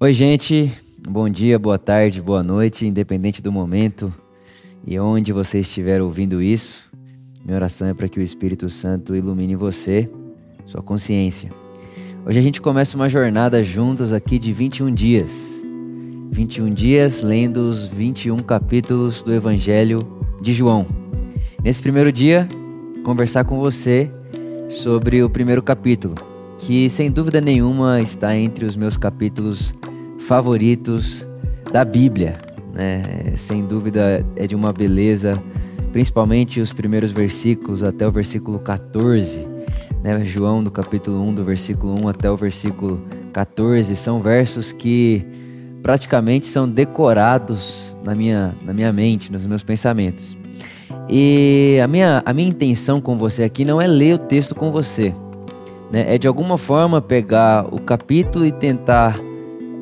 Oi, gente. Bom dia, boa tarde, boa noite, independente do momento e onde você estiver ouvindo isso. Minha oração é para que o Espírito Santo ilumine você, sua consciência. Hoje a gente começa uma jornada juntos aqui de 21 dias. 21 dias lendo os 21 capítulos do Evangelho de João. Nesse primeiro dia, conversar com você sobre o primeiro capítulo, que sem dúvida nenhuma está entre os meus capítulos favoritos da Bíblia. Né? Sem dúvida é de uma beleza, principalmente os primeiros versículos até o versículo 14. Né? João, do capítulo 1, do versículo 1 até o versículo 14, são versos que praticamente são decorados na minha, na minha mente, nos meus pensamentos. E a minha, a minha intenção com você aqui não é ler o texto com você, né? é de alguma forma pegar o capítulo e tentar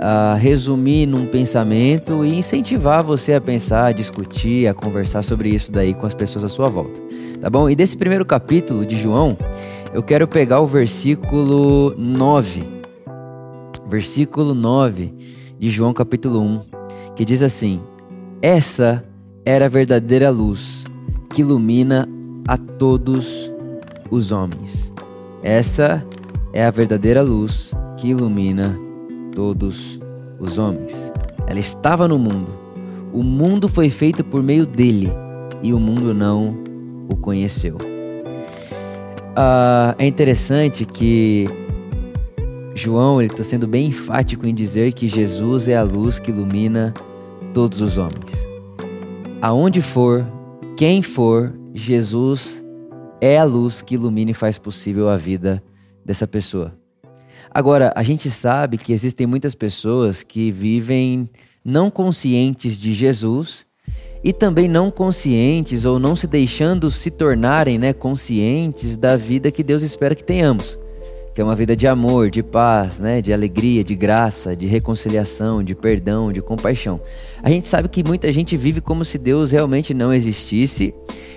a resumir num pensamento e incentivar você a pensar, a discutir, a conversar sobre isso daí com as pessoas à sua volta. Tá bom? E desse primeiro capítulo de João, eu quero pegar o versículo 9. Versículo 9 de João capítulo 1, que diz assim: Essa era a verdadeira luz que ilumina a todos os homens. Essa é a verdadeira luz que ilumina todos os homens. Ela estava no mundo. O mundo foi feito por meio dele e o mundo não o conheceu. Ah, é interessante que João está sendo bem enfático em dizer que Jesus é a luz que ilumina todos os homens. Aonde for, quem for, Jesus é a luz que ilumina e faz possível a vida dessa pessoa. Agora, a gente sabe que existem muitas pessoas que vivem não conscientes de Jesus e também não conscientes ou não se deixando se tornarem né, conscientes da vida que Deus espera que tenhamos que é uma vida de amor, de paz, né, de alegria, de graça, de reconciliação, de perdão, de compaixão. A gente sabe que muita gente vive como se Deus realmente não existisse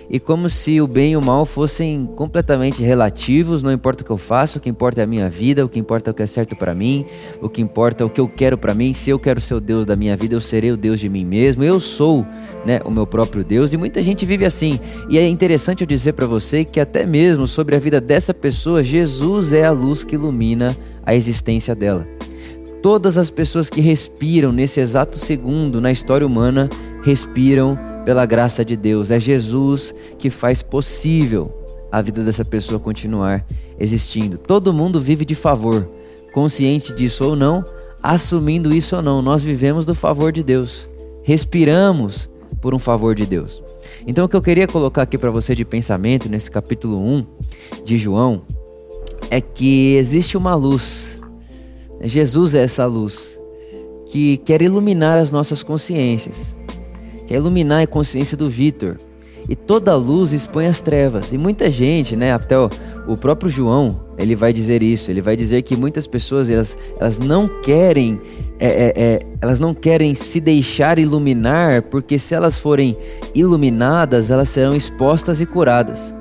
e como se o bem e o mal fossem completamente relativos, não importa o que eu faço, o que importa é a minha vida, o que importa é o que é certo para mim, o que importa é o que eu quero para mim. Se eu quero ser o Deus da minha vida, eu serei o Deus de mim mesmo. Eu sou, né, o meu próprio Deus e muita gente vive assim. E é interessante eu dizer para você que até mesmo sobre a vida dessa pessoa, Jesus é a luz que ilumina a existência dela. Todas as pessoas que respiram nesse exato segundo na história humana respiram pela graça de Deus. É Jesus que faz possível a vida dessa pessoa continuar existindo. Todo mundo vive de favor, consciente disso ou não, assumindo isso ou não. Nós vivemos do favor de Deus. Respiramos por um favor de Deus. Então o que eu queria colocar aqui para você de pensamento nesse capítulo 1 de João é que existe uma luz. Jesus é essa luz que quer iluminar as nossas consciências quer iluminar a consciência do Vitor. E toda luz expõe as trevas. E muita gente, né, até o, o, próprio João, ele vai dizer isso. Ele vai dizer que muitas pessoas elas, elas não querem, é, é, é, elas não querem se deixar iluminar, porque se elas forem iluminadas, elas serão expostas e curadas.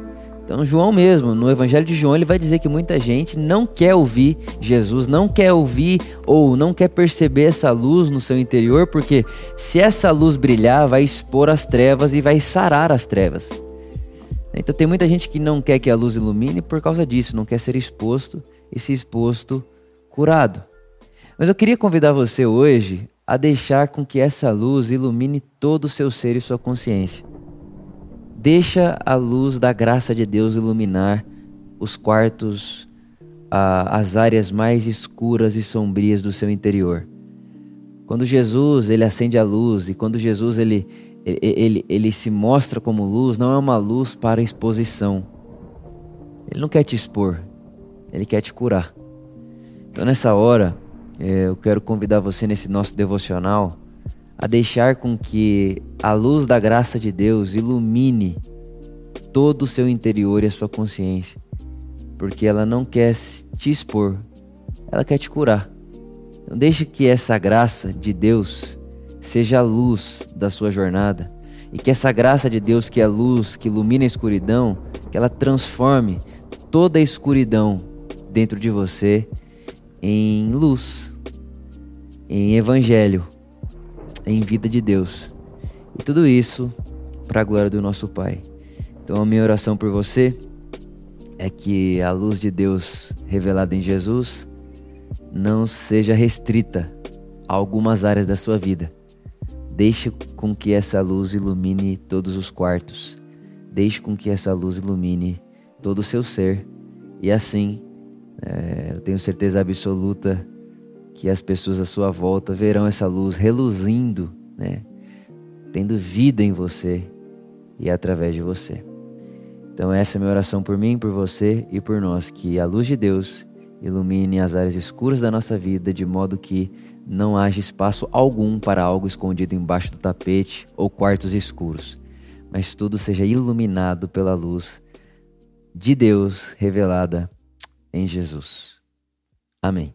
Então, João mesmo, no Evangelho de João, ele vai dizer que muita gente não quer ouvir Jesus, não quer ouvir ou não quer perceber essa luz no seu interior, porque se essa luz brilhar, vai expor as trevas e vai sarar as trevas. Então, tem muita gente que não quer que a luz ilumine por causa disso, não quer ser exposto e se exposto curado. Mas eu queria convidar você hoje a deixar com que essa luz ilumine todo o seu ser e sua consciência. Deixa a luz da graça de Deus iluminar os quartos, as áreas mais escuras e sombrias do seu interior. Quando Jesus ele acende a luz e quando Jesus ele, ele, ele, ele se mostra como luz, não é uma luz para exposição. Ele não quer te expor, ele quer te curar. Então nessa hora, é, eu quero convidar você nesse nosso devocional a deixar com que a luz da graça de Deus ilumine todo o seu interior e a sua consciência, porque ela não quer te expor, ela quer te curar. Então deixe que essa graça de Deus seja a luz da sua jornada. E que essa graça de Deus que é a luz, que ilumina a escuridão, que ela transforme toda a escuridão dentro de você em luz em evangelho, em vida de Deus. E tudo isso para a glória do nosso Pai. Então a minha oração por você é que a luz de Deus revelada em Jesus não seja restrita a algumas áreas da sua vida. Deixe com que essa luz ilumine todos os quartos. Deixe com que essa luz ilumine todo o seu ser. E assim, é, eu tenho certeza absoluta que as pessoas à sua volta verão essa luz reluzindo, né? Tendo vida em você e através de você. Então essa é minha oração por mim, por você e por nós, que a luz de Deus ilumine as áreas escuras da nossa vida de modo que não haja espaço algum para algo escondido embaixo do tapete ou quartos escuros, mas tudo seja iluminado pela luz de Deus revelada em Jesus. Amém.